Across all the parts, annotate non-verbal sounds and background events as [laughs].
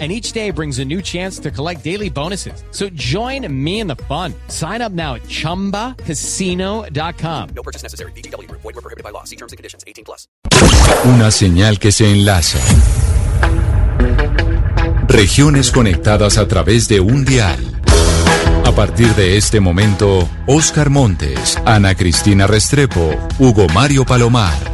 and each day brings a new chance to collect daily bonuses. So join me in the fun. Sign up now at ChumbaCasino.com. No purchase necessary. BGW. Void were prohibited by law. See terms and conditions. 18 plus. Una señal que se enlaza. Regiones conectadas a través de un dial. A partir de este momento, Oscar Montes, Ana Cristina Restrepo, Hugo Mario Palomar.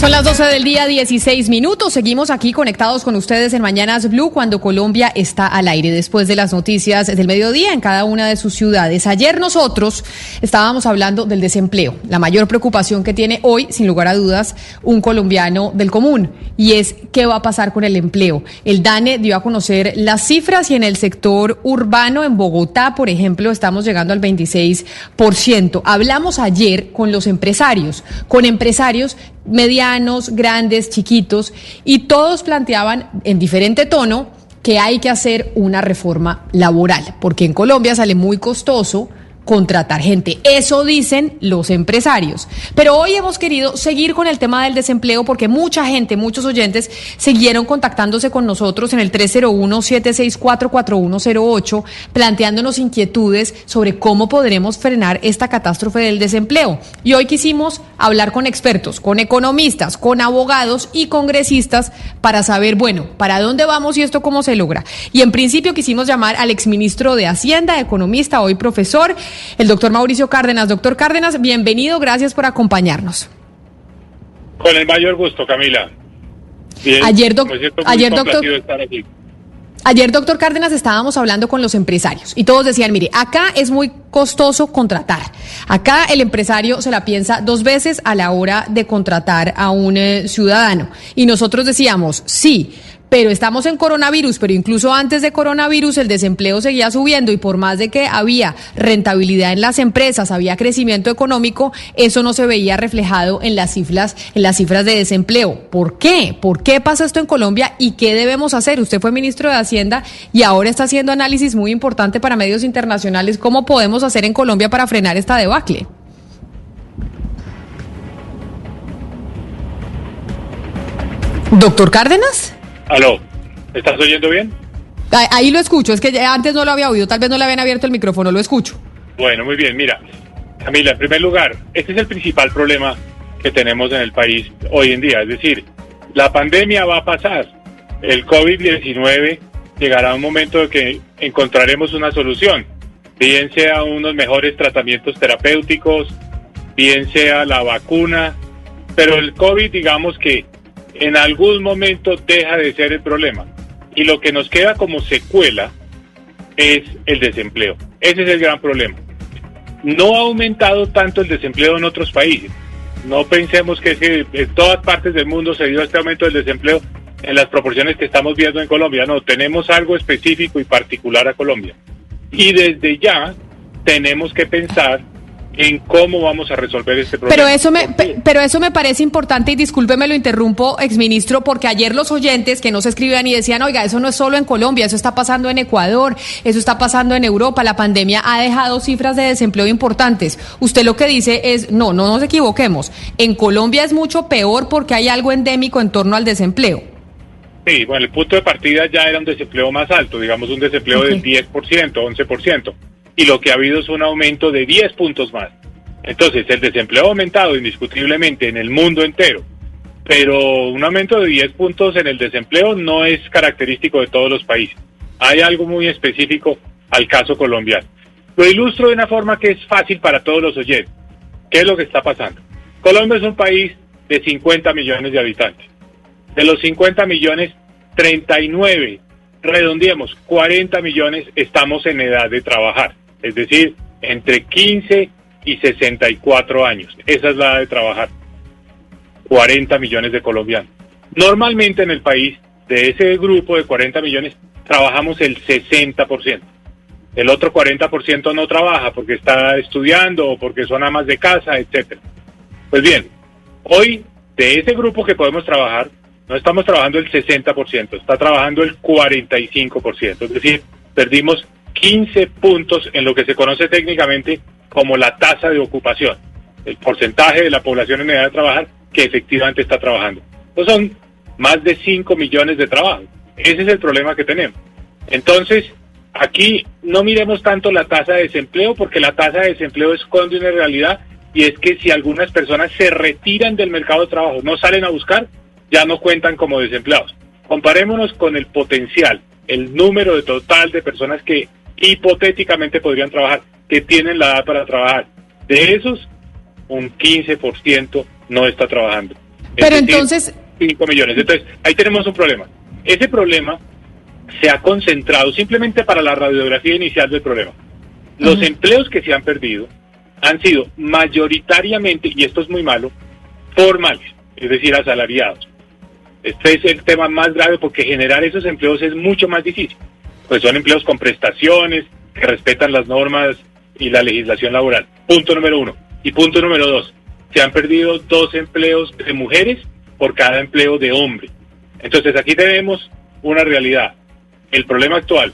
Son las 12 del día, 16 minutos. Seguimos aquí conectados con ustedes en Mañanas Blue cuando Colombia está al aire después de las noticias del mediodía en cada una de sus ciudades. Ayer nosotros estábamos hablando del desempleo, la mayor preocupación que tiene hoy, sin lugar a dudas, un colombiano del común, y es qué va a pasar con el empleo. El DANE dio a conocer las cifras y en el sector urbano, en Bogotá, por ejemplo, estamos llegando al 26%. Hablamos ayer con los empresarios, con empresarios medianos, grandes, chiquitos, y todos planteaban en diferente tono que hay que hacer una reforma laboral, porque en Colombia sale muy costoso contratar gente. Eso dicen los empresarios. Pero hoy hemos querido seguir con el tema del desempleo porque mucha gente, muchos oyentes, siguieron contactándose con nosotros en el 301-764-4108, planteándonos inquietudes sobre cómo podremos frenar esta catástrofe del desempleo. Y hoy quisimos hablar con expertos, con economistas, con abogados y congresistas para saber, bueno, para dónde vamos y esto cómo se logra. Y en principio quisimos llamar al exministro de Hacienda, economista, hoy profesor, el doctor Mauricio Cárdenas. Doctor Cárdenas, bienvenido, gracias por acompañarnos. Con el mayor gusto, Camila. Bien, ayer, ayer doctor, ayer, doctor Cárdenas, estábamos hablando con los empresarios y todos decían, mire, acá es muy costoso contratar. Acá el empresario se la piensa dos veces a la hora de contratar a un eh, ciudadano. Y nosotros decíamos, sí, pero estamos en coronavirus, pero incluso antes de coronavirus el desempleo seguía subiendo y por más de que había rentabilidad en las empresas, había crecimiento económico, eso no se veía reflejado en las cifras, en las cifras de desempleo. ¿Por qué? ¿Por qué pasa esto en Colombia y qué debemos hacer? Usted fue ministro de Hacienda y ahora está haciendo análisis muy importante para medios internacionales. ¿Cómo podemos hacer en Colombia para frenar esta debacle? Doctor Cárdenas. Aló, ¿estás oyendo bien? Ahí lo escucho, es que antes no lo había oído, tal vez no le habían abierto el micrófono, lo escucho. Bueno, muy bien, mira, Camila, en primer lugar, este es el principal problema que tenemos en el país hoy en día, es decir, la pandemia va a pasar, el COVID-19 llegará un momento de que encontraremos una solución, bien sea unos mejores tratamientos terapéuticos, bien sea la vacuna, pero el COVID digamos que en algún momento deja de ser el problema. Y lo que nos queda como secuela es el desempleo. Ese es el gran problema. No ha aumentado tanto el desempleo en otros países. No pensemos que, en todas partes del mundo se dio este aumento del desempleo en las proporciones que estamos viendo en Colombia. No, tenemos algo específico y particular a Colombia. Y desde ya tenemos que pensar en cómo vamos a resolver este problema. Pero eso me, pero eso me parece importante y discúlpeme lo interrumpo, exministro, porque ayer los oyentes que no se escribían y decían, oiga, eso no es solo en Colombia, eso está pasando en Ecuador, eso está pasando en Europa, la pandemia ha dejado cifras de desempleo importantes. Usted lo que dice es, no, no nos equivoquemos, en Colombia es mucho peor porque hay algo endémico en torno al desempleo. Sí, bueno, el punto de partida ya era un desempleo más alto, digamos un desempleo del 10%, 11% y lo que ha habido es un aumento de 10 puntos más. Entonces, el desempleo ha aumentado indiscutiblemente en el mundo entero, pero un aumento de 10 puntos en el desempleo no es característico de todos los países. Hay algo muy específico al caso colombiano. Lo ilustro de una forma que es fácil para todos los oyentes. ¿Qué es lo que está pasando? Colombia es un país de 50 millones de habitantes. De los 50 millones, 39, redondeemos, 40 millones estamos en edad de trabajar es decir, entre 15 y 64 años. Esa es la de trabajar. 40 millones de colombianos. Normalmente en el país, de ese grupo de 40 millones, trabajamos el 60%. El otro 40% no trabaja porque está estudiando o porque son amas de casa, etcétera. Pues bien, hoy de ese grupo que podemos trabajar, no estamos trabajando el 60%, está trabajando el 45%. Es decir, perdimos 15 puntos en lo que se conoce técnicamente como la tasa de ocupación, el porcentaje de la población en edad de trabajar que efectivamente está trabajando. Son más de 5 millones de trabajos. Ese es el problema que tenemos. Entonces, aquí no miremos tanto la tasa de desempleo porque la tasa de desempleo esconde una realidad y es que si algunas personas se retiran del mercado de trabajo, no salen a buscar, ya no cuentan como desempleados. Comparémonos con el potencial, el número de total de personas que hipotéticamente podrían trabajar, que tienen la edad para trabajar. De esos, un 15% no está trabajando. Es Pero decir, entonces, 5 millones. Entonces, ahí tenemos un problema. Ese problema se ha concentrado simplemente para la radiografía inicial del problema. Los empleos que se han perdido han sido mayoritariamente, y esto es muy malo, formales, es decir, asalariados. Este es el tema más grave porque generar esos empleos es mucho más difícil. Pues son empleos con prestaciones, que respetan las normas y la legislación laboral. Punto número uno. Y punto número dos. Se han perdido dos empleos de mujeres por cada empleo de hombre. Entonces aquí tenemos una realidad. El problema actual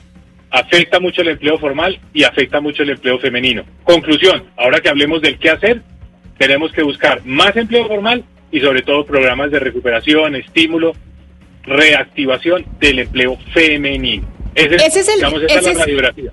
afecta mucho el empleo formal y afecta mucho el empleo femenino. Conclusión, ahora que hablemos del qué hacer, tenemos que buscar más empleo formal y sobre todo programas de recuperación, estímulo, reactivación del empleo femenino. Ese, Ese es el- digamos, esa ese es la es- radiografía.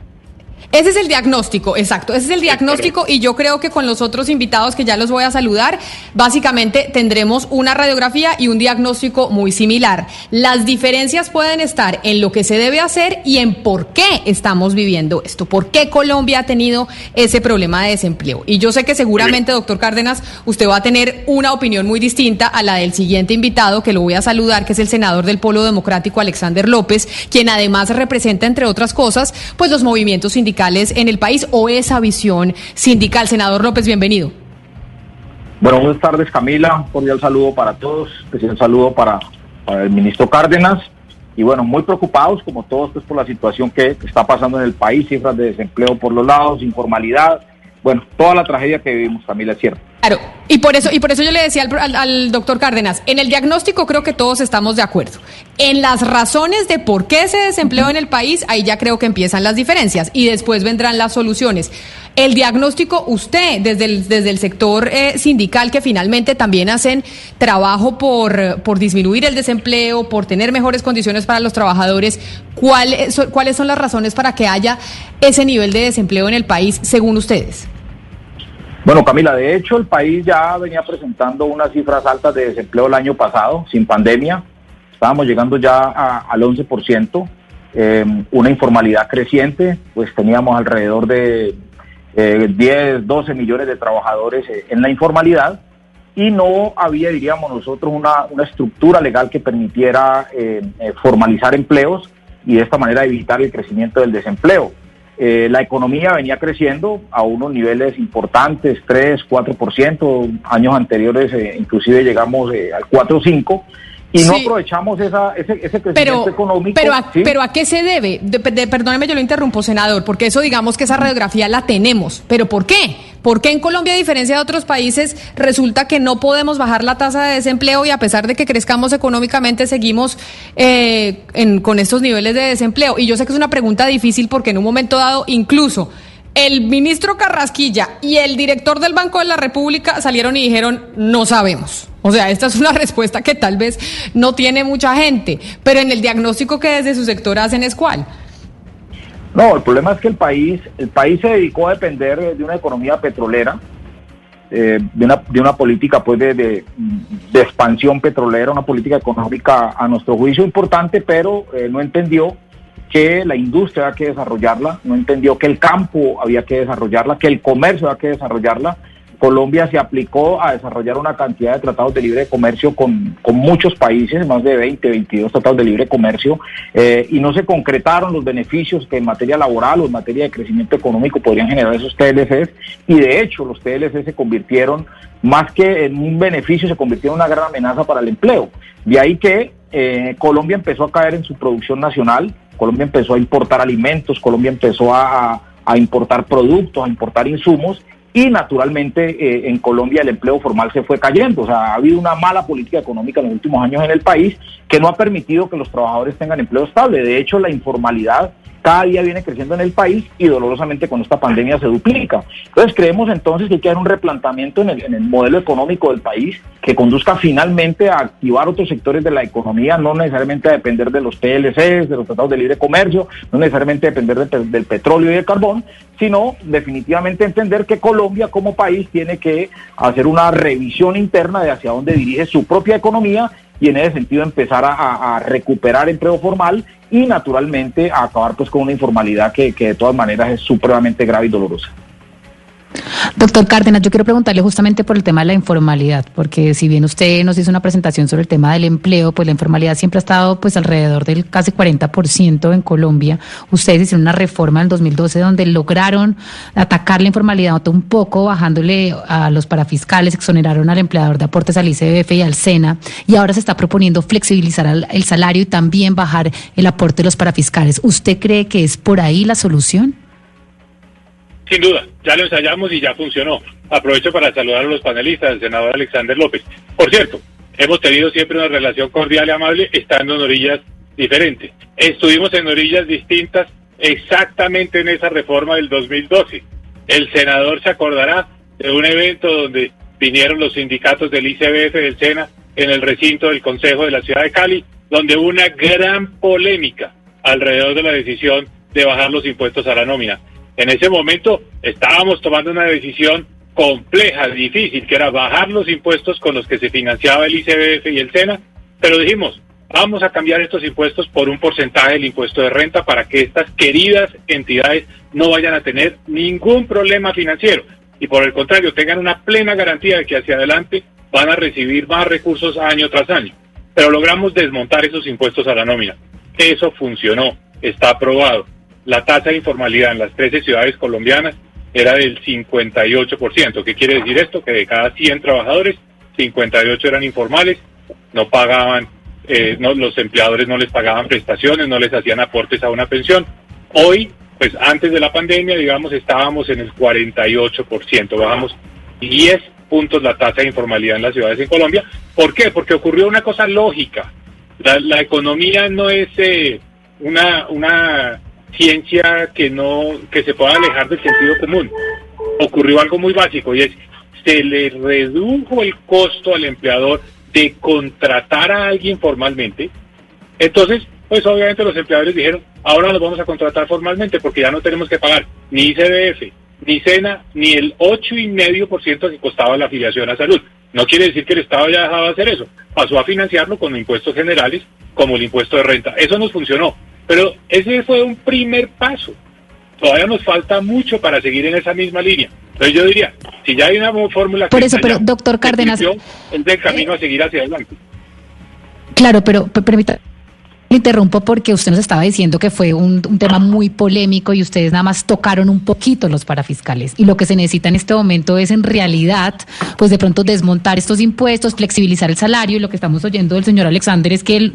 Ese es el diagnóstico, exacto. Ese es el diagnóstico y yo creo que con los otros invitados que ya los voy a saludar, básicamente tendremos una radiografía y un diagnóstico muy similar. Las diferencias pueden estar en lo que se debe hacer y en por qué estamos viviendo esto, por qué Colombia ha tenido ese problema de desempleo. Y yo sé que seguramente, doctor Cárdenas, usted va a tener una opinión muy distinta a la del siguiente invitado, que lo voy a saludar, que es el senador del Polo Democrático, Alexander López, quien además representa, entre otras cosas, pues los movimientos sindicales en el país o esa visión sindical. Senador López, bienvenido. Bueno, buenas tardes Camila, un cordial saludo para todos, especial saludo para, para el ministro Cárdenas y bueno, muy preocupados como todos pues por la situación que está pasando en el país, cifras de desempleo por los lados, informalidad, bueno, toda la tragedia que vivimos Camila, es cierto. Claro, y por eso, y por eso yo le decía al, al- doctor Cárdenas, en el diagnóstico creo que todos estamos de acuerdo. En las razones de por qué se desempleó en el país, ahí ya creo que empiezan las diferencias y después vendrán las soluciones. El diagnóstico, usted, desde el, desde el sector eh, sindical, que finalmente también hacen trabajo por, por disminuir el desempleo, por tener mejores condiciones para los trabajadores, ¿cuál es- ¿cuáles son las razones para que haya ese nivel de desempleo en el país, según ustedes? Bueno, Camila, de hecho el país ya venía presentando unas cifras altas de desempleo el año pasado, sin pandemia. Estábamos llegando ya al 11%, eh, una informalidad creciente, pues teníamos alrededor de eh, 10, 12 millones de trabajadores eh, en la informalidad y no había, diríamos nosotros, una, una estructura legal que permitiera eh, eh, formalizar empleos y de esta manera evitar el crecimiento del desempleo. Eh, la economía venía creciendo a unos niveles importantes, 3, 4%, años anteriores eh, inclusive llegamos eh, al 4, 5, y no aprovechamos esa, ese, ese crecimiento Pero, económico. pero, a, ¿sí? pero ¿a qué se debe? De- de- perdóneme, yo lo interrumpo, senador, porque eso digamos que esa radiografía la tenemos. ¿Pero por qué? ¿Por qué en Colombia, a diferencia de otros países, resulta que no podemos bajar la tasa de desempleo y a pesar de que crezcamos económicamente, seguimos eh, en- con estos niveles de desempleo? Y yo sé que es una pregunta difícil porque en un momento dado, incluso el ministro Carrasquilla y el director del Banco de la República salieron y dijeron, no sabemos. O sea, esta es una [laughs] respuesta que tal vez no tiene mucha gente, pero en el diagnóstico que desde su sector hacen es cuál. No, el problema es que el país, el país se dedicó a depender de una economía petrolera, eh, de, una, de una política pues de, de- de expansión petrolera, una política económica a nuestro juicio importante, pero eh, no entendió que la industria había que desarrollarla, no entendió que el campo había que desarrollarla, que el comercio había que desarrollarla. Colombia se aplicó a desarrollar una cantidad de tratados de libre comercio con, con muchos países, más de 20, 22 tratados de libre comercio, eh, y no se concretaron los beneficios que en materia laboral o en materia de crecimiento económico podrían generar esos TLCs, y de hecho los TLCs se convirtieron, más que en un beneficio, se convirtieron en una gran amenaza para el empleo. De ahí que eh, Colombia empezó a caer en su producción nacional, Colombia empezó a importar alimentos, Colombia empezó a, a importar productos, a importar insumos, y naturalmente eh, en Colombia el empleo formal se fue cayendo. O sea, ha habido una mala política económica en los últimos años en el país que no ha permitido que los trabajadores tengan empleo estable. De hecho, la informalidad cada día viene creciendo en el país y dolorosamente con esta pandemia se duplica. Entonces creemos entonces que hay que haber un replanteamiento en el, en el modelo económico del país que conduzca finalmente a activar otros sectores de la economía, no necesariamente a depender de los TLCs, de los tratados de libre comercio, no necesariamente depender de, del petróleo y del carbón, sino definitivamente entender que Colombia como país tiene que hacer una revisión interna de hacia dónde dirige su propia economía y en ese sentido empezar a, a, recuperar empleo formal y naturalmente a acabar pues con una informalidad que, que de todas maneras es supremamente grave y dolorosa. Doctor Cárdenas, yo quiero preguntarle justamente por el tema de la informalidad, porque si bien usted nos hizo una presentación sobre el tema del empleo, pues la informalidad siempre ha estado pues alrededor del casi 40% en Colombia. Ustedes hicieron una reforma en el 2012 donde lograron atacar la informalidad un poco, bajándole a los parafiscales, exoneraron al empleador de aportes al ICBF y al SENA, y ahora se está proponiendo flexibilizar el salario y también bajar el aporte de los parafiscales. ¿Usted cree que es por ahí la solución? Sin duda, ya lo ensayamos y ya funcionó. Aprovecho para saludar a los panelistas, el senador Alexander López. Por cierto, hemos tenido siempre una relación cordial y amable estando en orillas diferentes. Estuvimos en orillas distintas exactamente en esa reforma del 2012. El senador se acordará de un evento donde vinieron los sindicatos del ICBF del SENA en el recinto del Consejo de la Ciudad de Cali, donde hubo una gran polémica alrededor de la decisión de bajar los impuestos a la nómina. En ese momento estábamos tomando una decisión compleja, difícil, que era bajar los impuestos con los que se financiaba el ICBF y el SENA, pero dijimos, vamos a cambiar estos impuestos por un porcentaje del impuesto de renta para que estas queridas entidades no vayan a tener ningún problema financiero y por el contrario tengan una plena garantía de que hacia adelante van a recibir más recursos año tras año. Pero logramos desmontar esos impuestos a la nómina. Eso funcionó, está aprobado la tasa de informalidad en las 13 ciudades colombianas era del 58%. ¿Qué quiere decir esto? Que de cada 100 trabajadores, 58 eran informales, no pagaban, eh, no, los empleadores no les pagaban prestaciones, no les hacían aportes a una pensión. Hoy, pues antes de la pandemia, digamos, estábamos en el 48%, bajamos 10 puntos la tasa de informalidad en las ciudades en Colombia. ¿Por qué? Porque ocurrió una cosa lógica. La, economía no es eh, una, una ciencia que no que se pueda alejar del sentido común. Ocurrió algo muy básico y es se le redujo el costo al empleador de contratar a alguien formalmente. Entonces, pues obviamente los empleadores dijeron, ahora nos vamos a contratar formalmente porque ya no tenemos que pagar ni ICBF, ni SENA, ni el ocho y medio por ciento que costaba la afiliación a salud. No quiere decir que el Estado haya dejado de hacer eso. Pasó a financiarlo con impuestos generales como el impuesto de renta. Eso nos funcionó. Pero ese fue un primer paso. Todavía nos falta mucho para seguir en esa misma línea. Entonces yo diría, si ya hay una fórmula... Por eso, pero doctor Cárdenas... Es del camino a seguir hacia adelante. Claro, pero permita interrumpo porque usted nos estaba diciendo que fue un, un, tema muy polémico y ustedes nada más tocaron un poquito los parafiscales. Y lo que se necesita en este momento es en realidad, pues de pronto desmontar estos impuestos, flexibilizar el salario. Y lo que estamos oyendo del señor Alexander es que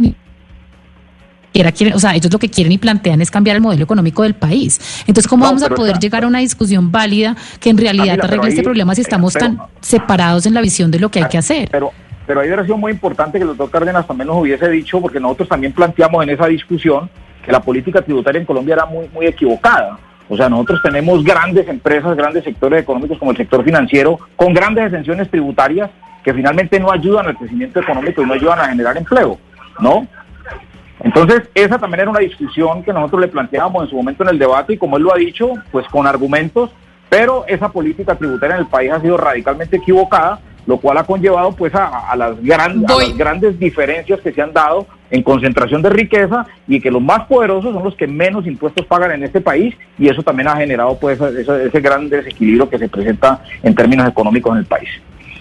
él quieren, o sea, ellos lo que quieren y plantean es cambiar el modelo económico del país. Entonces, ¿cómo no, vamos a poder está, llegar a una discusión válida que en realidad arregle ahí, este problema si estamos pero, tan separados en la visión de lo que hay que hacer? Pero, pero ahí hubiera sido muy importante que el doctor Cárdenas también nos hubiese dicho, porque nosotros también planteamos en esa discusión que la política tributaria en Colombia era muy, muy equivocada. O sea, nosotros tenemos grandes empresas, grandes sectores económicos como el sector financiero, con grandes exenciones tributarias que finalmente no ayudan al crecimiento económico y no ayudan a generar empleo, ¿no? Entonces, esa también era una discusión que nosotros le planteábamos en su momento en el debate y como él lo ha dicho, pues con argumentos, pero esa política tributaria en el país ha sido radicalmente equivocada, lo cual ha conllevado pues a, a, las, gran, a las, grandes diferencias que se han dado en concentración de riqueza y que los más poderosos son los que menos impuestos pagan en este país y eso también ha generado pues ese, ese gran desequilibrio que se presenta en términos económicos en el país.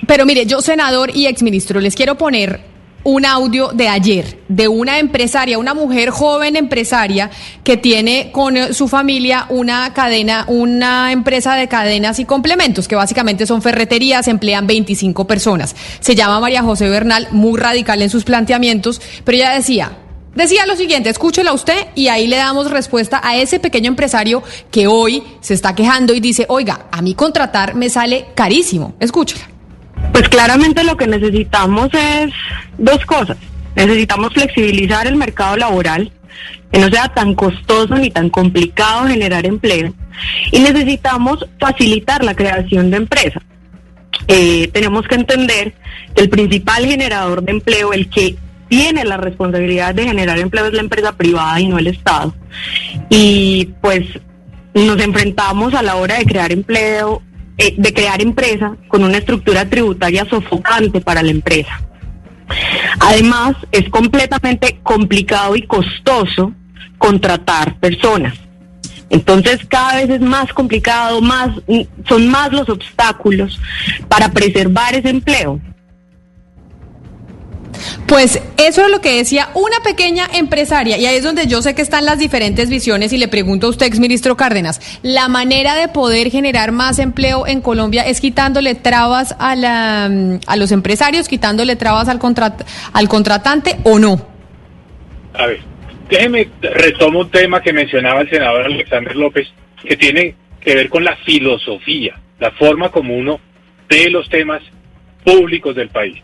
Pero mire, yo senador y exministro, les quiero poner un audio de ayer de una empresaria, una mujer joven empresaria que tiene con su familia una cadena, una empresa de cadenas y complementos, que básicamente son ferreterías, emplean 25 personas. Se llama María José Bernal, muy radical en sus planteamientos, pero ella decía, Decía lo siguiente, escúchela usted y ahí le damos respuesta a ese pequeño empresario que hoy se está quejando y dice, oiga, a mí contratar me sale carísimo. Escúchela. Pues claramente lo que necesitamos es dos cosas. Necesitamos flexibilizar el mercado laboral, que no sea tan costoso ni tan complicado generar empleo. Y necesitamos facilitar la creación de empresas. Eh, tenemos que entender que el principal generador de empleo, el que tiene la responsabilidad de generar empleo es la empresa privada y no el Estado. Y pues nos enfrentamos a la hora de crear empleo eh, de crear empresa con una estructura tributaria sofocante para la empresa. Además, es completamente complicado y costoso contratar personas. Entonces, cada vez es más complicado, más son más los obstáculos para preservar ese empleo. Pues eso es lo que decía una pequeña empresaria y ahí es donde yo sé que están las diferentes visiones y le pregunto a usted, exministro Cárdenas, ¿la manera de poder generar más empleo en Colombia es quitándole trabas a, la, a los empresarios, quitándole trabas al, contrat, al contratante o no? A ver, déjeme retomo un tema que mencionaba el senador Alexander López, que tiene que ver con la filosofía, la forma como uno ve los temas públicos del país.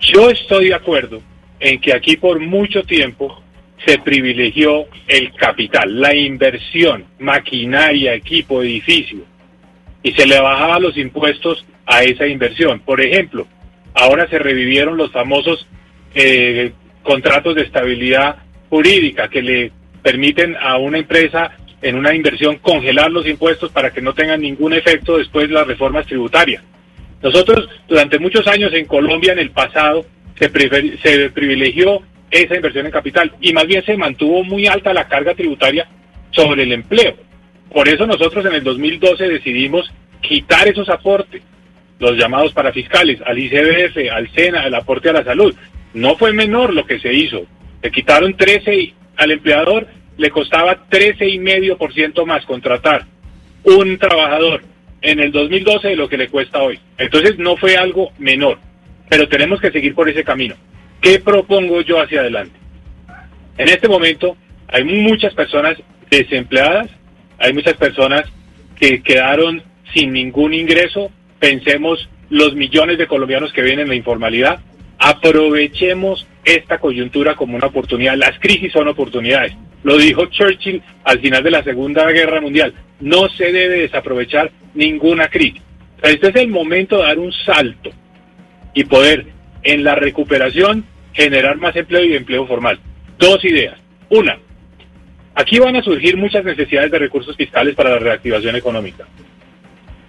Yo estoy de acuerdo en que aquí por mucho tiempo se privilegió el capital, la inversión, maquinaria, equipo, edificio, y se le bajaba los impuestos a esa inversión. Por ejemplo, ahora se revivieron los famosos eh, contratos de estabilidad jurídica que le permiten a una empresa en una inversión congelar los impuestos para que no tengan ningún efecto después de las reformas tributarias. Nosotros durante muchos años en Colombia, en el pasado, se, se privilegió esa inversión en capital y más bien se mantuvo muy alta la carga tributaria sobre el empleo. Por eso nosotros en el 2012 decidimos quitar esos aportes, los llamados parafiscales, al ICBF, al SENA, el aporte a la salud. No fue menor lo que se hizo. Se quitaron 13 y al empleador le costaba 13,5% más contratar un trabajador en el 2012 de lo que le cuesta hoy. Entonces no fue algo menor, pero tenemos que seguir por ese camino. ¿Qué propongo yo hacia adelante? En este momento hay muchas personas desempleadas, hay muchas personas que quedaron sin ningún ingreso. Pensemos los millones de colombianos que vienen en la informalidad. Aprovechemos esta coyuntura como una oportunidad. Las crisis son oportunidades. Lo dijo Churchill al final de la Segunda Guerra Mundial. No se debe desaprovechar ninguna crisis. Este es el momento de dar un salto y poder en la recuperación generar más empleo y empleo formal. Dos ideas. Una, aquí van a surgir muchas necesidades de recursos fiscales para la reactivación económica.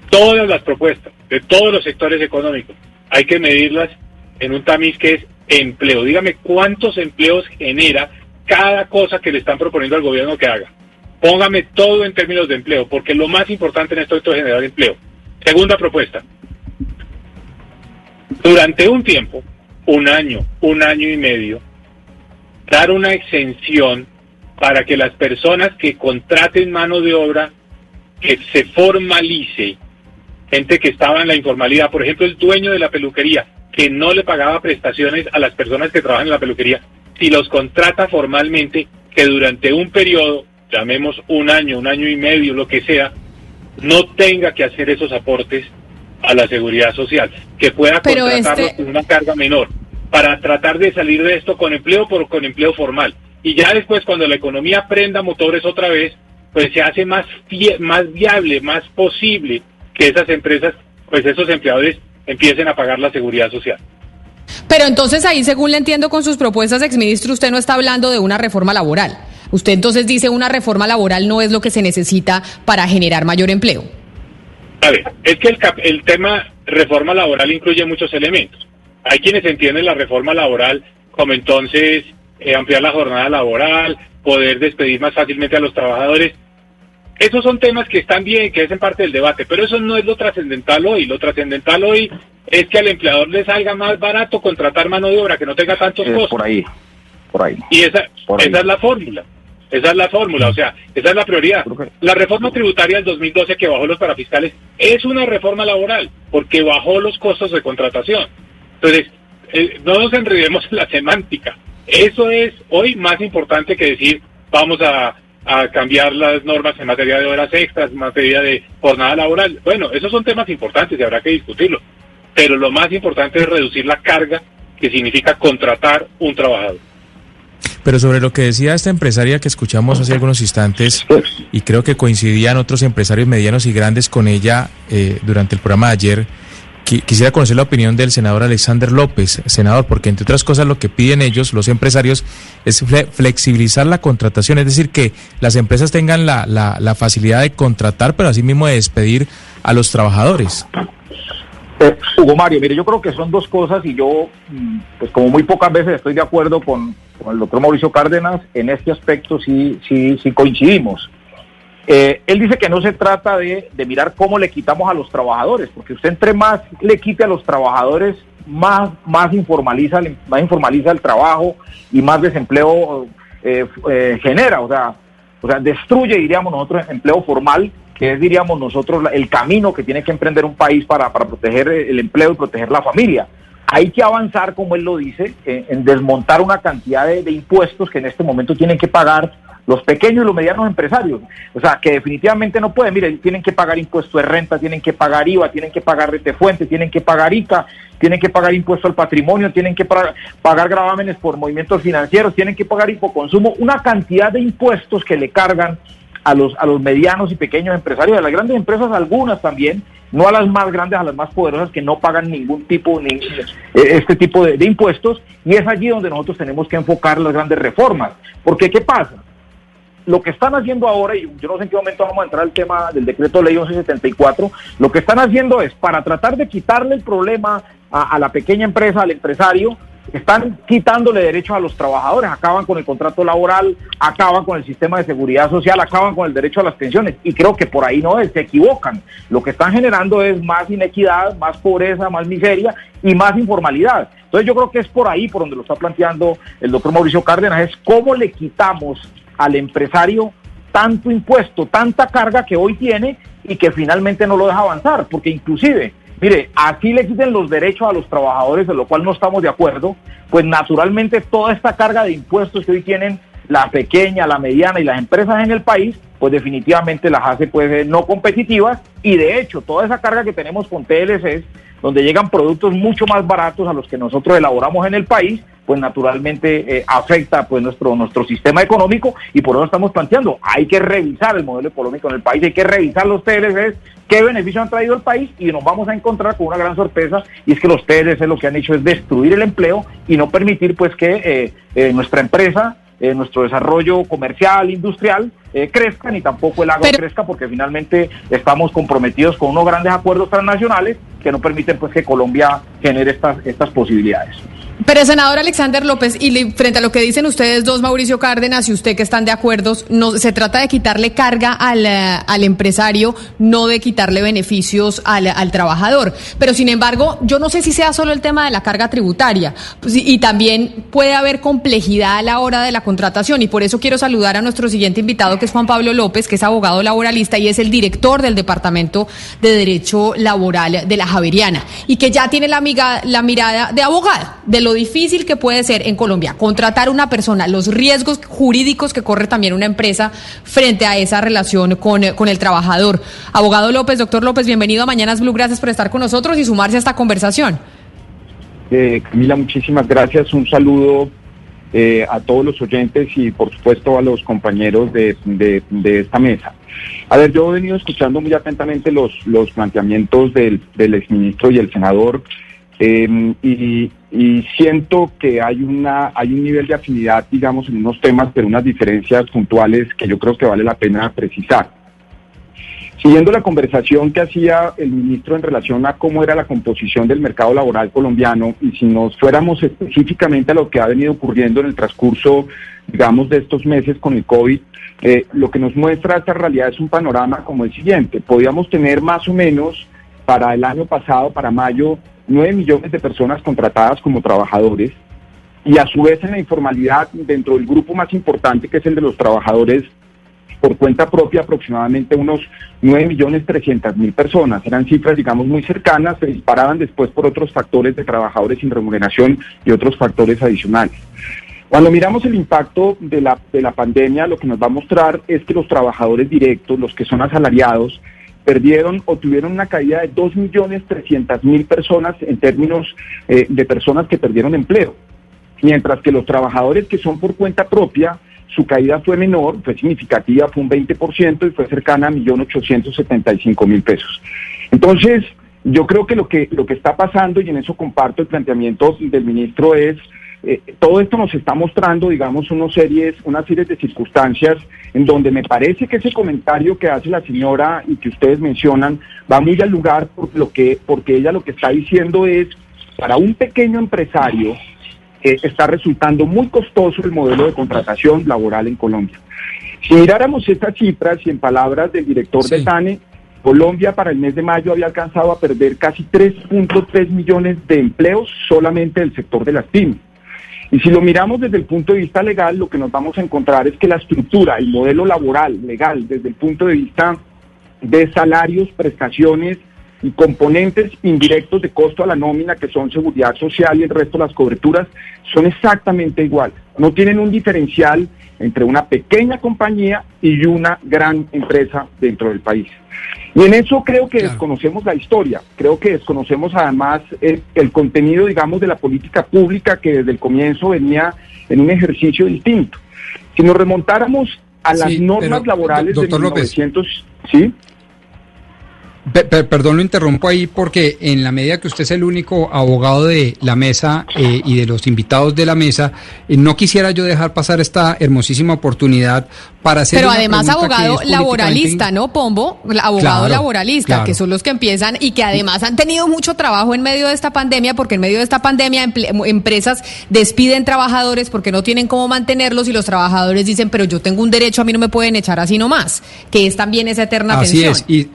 Todas las propuestas de todos los sectores económicos hay que medirlas en un tamiz que es empleo. Dígame cuántos empleos genera cada cosa que le están proponiendo al gobierno que haga. Póngame todo en términos de empleo, porque lo más importante en esto es generar empleo. Segunda propuesta. Durante un tiempo, un año, un año y medio, dar una exención para que las personas que contraten mano de obra, que se formalice, gente que estaba en la informalidad, por ejemplo, el dueño de la peluquería, que no le pagaba prestaciones a las personas que trabajan en la peluquería, si los contrata formalmente, que durante un periodo, llamemos un año, un año y medio, lo que sea, no tenga que hacer esos aportes a la seguridad social, que pueda contratarlos este con una carga menor, para tratar de salir de esto con empleo por con empleo formal. Y ya después, cuando la economía prenda motores otra vez, pues se hace más, más viable, más posible que esas empresas, pues esos empleadores empiecen a pagar la seguridad social. Pero entonces ahí, según le entiendo con sus propuestas, exministro, usted no está hablando de una reforma laboral. Usted entonces dice una reforma laboral no es lo que se necesita para generar mayor empleo. A ver, es que el, el tema reforma laboral incluye muchos elementos. Hay quienes entienden la reforma laboral como entonces eh, ampliar la jornada laboral, poder despedir más fácilmente a los trabajadores. Esos son temas que están bien, que hacen parte del debate, pero eso no es lo trascendental hoy. Lo trascendental hoy es que al empleador le salga más barato contratar mano de obra, que no tenga tantos Es costos. por ahí, por ahí. Y esa, Por ahí. esa es la fórmula. Esa es la fórmula, o sea, esa es la prioridad. La reforma tributaria del 2012 que bajó los parafiscales es una reforma laboral porque bajó los costos de contratación. Entonces, eh, no nos enredemos en la semántica. Eso es hoy más importante que decir vamos a, a cambiar las normas en materia de horas extras, en materia de jornada laboral. Bueno, esos son temas importantes y habrá que discutirlos. Pero lo más importante es reducir la carga que significa contratar un trabajador. Pero sobre lo que decía esta empresaria que escuchamos hace algunos instantes, y creo que coincidían otros empresarios medianos y grandes con ella eh, durante el programa de ayer, qui- quisiera conocer la opinión del senador Alexander López, senador, porque entre otras cosas lo que piden ellos, los empresarios, es fle- flexibilizar la contratación, es decir, que las empresas tengan la, la, la facilidad de contratar, pero asimismo de despedir a los trabajadores. Eh, Hugo Mario, mire, yo creo que son dos cosas y yo, mm, pues como muy pocas veces estoy de acuerdo con, el doctor Mauricio Cárdenas, en este aspecto sí, sí, sí coincidimos. Eh, él dice que no se trata de, de mirar cómo le quitamos a los trabajadores, porque usted entre más le quite a los trabajadores, más, más, informaliza, más informaliza el trabajo y más desempleo eh, eh, genera, o sea, o sea, destruye, diríamos nosotros, empleo formal, que es, diríamos nosotros, el camino que tiene que emprender un país para, para proteger el empleo y proteger la familia. Hay que avanzar, como él lo dice, en, en desmontar una cantidad de, impuestos que en este momento tienen que pagar los pequeños y los medianos empresarios. O sea, que definitivamente no pueden. Mire, tienen que pagar impuesto de renta, tienen que pagar IVA, tienen que pagar retefuente, tienen que pagar ICA, tienen que pagar impuesto al patrimonio, tienen que pagar, pagar gravámenes por movimientos financieros, tienen que pagar hipoconsumo, una cantidad de impuestos que le cargan a los, a los medianos y pequeños empresarios, a las grandes empresas algunas también, no a las más grandes, a las más poderosas que no pagan ningún tipo, ni, eh, este tipo de, impuestos, y es allí donde nosotros tenemos que enfocar las grandes reformas. Porque, ¿qué pasa? Lo que están haciendo ahora, y yo no sé en qué momento vamos a entrar al tema del decreto ley 1174, lo que están haciendo es, para tratar de quitarle el problema a la pequeña empresa, al empresario, están quitándole derechos a los trabajadores, acaban con el contrato laboral, acaban con el sistema de seguridad social, acaban con el derecho a las pensiones. Y creo que por ahí no es, se equivocan. Lo que están generando es más inequidad, más pobreza, más miseria y más informalidad. Entonces yo creo que es por ahí por donde lo está planteando el doctor Mauricio Cárdenas, es cómo le quitamos al empresario tanto impuesto, tanta carga que hoy tiene y que finalmente no lo deja avanzar, porque inclusive Mire, así le quiten los derechos a los trabajadores, de lo cual no estamos de acuerdo, pues naturalmente toda esta carga de impuestos que hoy tienen la pequeña, la mediana y las empresas en el país, pues definitivamente las hace pues eh, no competitivas. Y de hecho toda esa carga que tenemos con TLCs, donde llegan productos mucho más baratos a los que nosotros elaboramos en el país, pues naturalmente eh, afecta pues nuestro nuestro sistema económico y por eso estamos planteando, hay que revisar el modelo económico en el país, hay que revisar los TLCs, qué beneficios han traído al país y nos vamos a encontrar con una gran sorpresa y es que los TLC lo que han hecho es destruir el empleo y no permitir pues que eh, eh, nuestra empresa eh, nuestro desarrollo comercial, industrial, eh, crezca, ni tampoco el agro Pero- crezca, porque finalmente estamos comprometidos con unos grandes acuerdos transnacionales que no permiten pues que Colombia genere estas, estas posibilidades. Pero senador Alexander López, y frente a lo que dicen ustedes dos, Mauricio Cárdenas y usted que están de acuerdo, no, se trata de quitarle carga al, eh, al empresario, no de quitarle beneficios al, al trabajador. Pero sin embargo, yo no sé si sea solo el tema de la carga tributaria, pues, y, también puede haber complejidad a la hora de la contratación, y por eso quiero saludar a nuestro siguiente invitado, que es Juan Pablo López, que es abogado laboralista y es el director del Departamento de Derecho Laboral de la Javeriana, y que ya tiene la, amiga, la mirada de abogado de difícil que puede ser en Colombia contratar una persona, los riesgos jurídicos que corre también una empresa frente a esa relación con, eh, con el trabajador. Abogado López, doctor López, bienvenido a Mañanas Blue, gracias por estar con nosotros y sumarse a esta conversación. Eh, Camila, muchísimas gracias. Un saludo eh, a todos los oyentes y por supuesto a los compañeros de, de- de esta mesa. A ver, yo he venido escuchando muy atentamente los, los planteamientos del, del exministro y el senador y, y siento que hay, una, hay un nivel de afinidad, digamos, en unos temas, pero unas diferencias puntuales que yo creo que vale la pena precisar. Siguiendo la conversación que hacía el ministro en relación a cómo era la composición del mercado laboral colombiano, y si nos fuéramos específicamente a lo que ha venido ocurriendo en el transcurso, digamos, de estos meses con el COVID, eh, lo que nos muestra esta realidad es un panorama como el siguiente. Podíamos tener más o menos para el año pasado, para mayo, 9 millones de personas contratadas como trabajadores y a su vez en la informalidad dentro del grupo más importante que es el de los trabajadores por cuenta propia aproximadamente unos 9 millones 300 mil personas. Eran cifras, digamos, muy cercanas, se disparaban después por otros factores de trabajadores sin remuneración y otros factores adicionales. Cuando miramos el impacto de la, de la pandemia, lo que nos va a mostrar es que los trabajadores directos, los que son asalariados, perdieron o tuvieron una caída de 2.300.000 personas en términos eh, de personas que perdieron empleo. Mientras que los trabajadores que son por cuenta propia, su caída fue menor, fue significativa, fue un 20% y fue cercana a 1.875.000 pesos. Entonces, yo creo que lo que lo que está pasando, y en eso comparto el planteamiento del ministro, es eh, todo esto nos está mostrando, digamos, unas series, una serie de circunstancias en donde me parece que ese comentario que hace la señora y que ustedes mencionan va muy al lugar por lo que, porque ella lo que está diciendo es, para un pequeño empresario, eh, está resultando muy costoso el modelo de contratación laboral en Colombia. Si miráramos estas cifras y en palabras del director de TANE, Colombia para el mes de mayo había alcanzado a perder casi 3.3 millones de empleos solamente del sector de las pymes. Y si lo miramos desde el punto de vista legal, lo que nos vamos a encontrar es que la estructura, el modelo laboral, legal, desde el punto de vista de salarios, prestaciones y componentes indirectos de costo a la nómina, que son seguridad social y el resto de las coberturas, son exactamente iguales. No tienen un diferencial entre una pequeña compañía y una gran empresa dentro del país. Y en eso creo que desconocemos la historia, creo que desconocemos además el, el, contenido, digamos, de la política pública que desde el comienzo venía en un ejercicio distinto. Si nos remontáramos a las normas laborales de 1900, ¿sí? Perdón, lo interrumpo ahí porque en la medida que usted es el único abogado de la mesa eh, y de los invitados de la mesa, eh, no quisiera yo dejar pasar esta hermosísima oportunidad para hacer. Pero además abogado laboralista, ¿no, Pombo? Abogado laboralista, que son los que empiezan y que además han tenido mucho trabajo en medio de esta pandemia, porque en medio de esta pandemia empresas despiden trabajadores porque no tienen cómo mantenerlos y los trabajadores dicen, pero yo tengo un derecho, a mí no me pueden echar así nomás, que es también esa eterna Así es. Y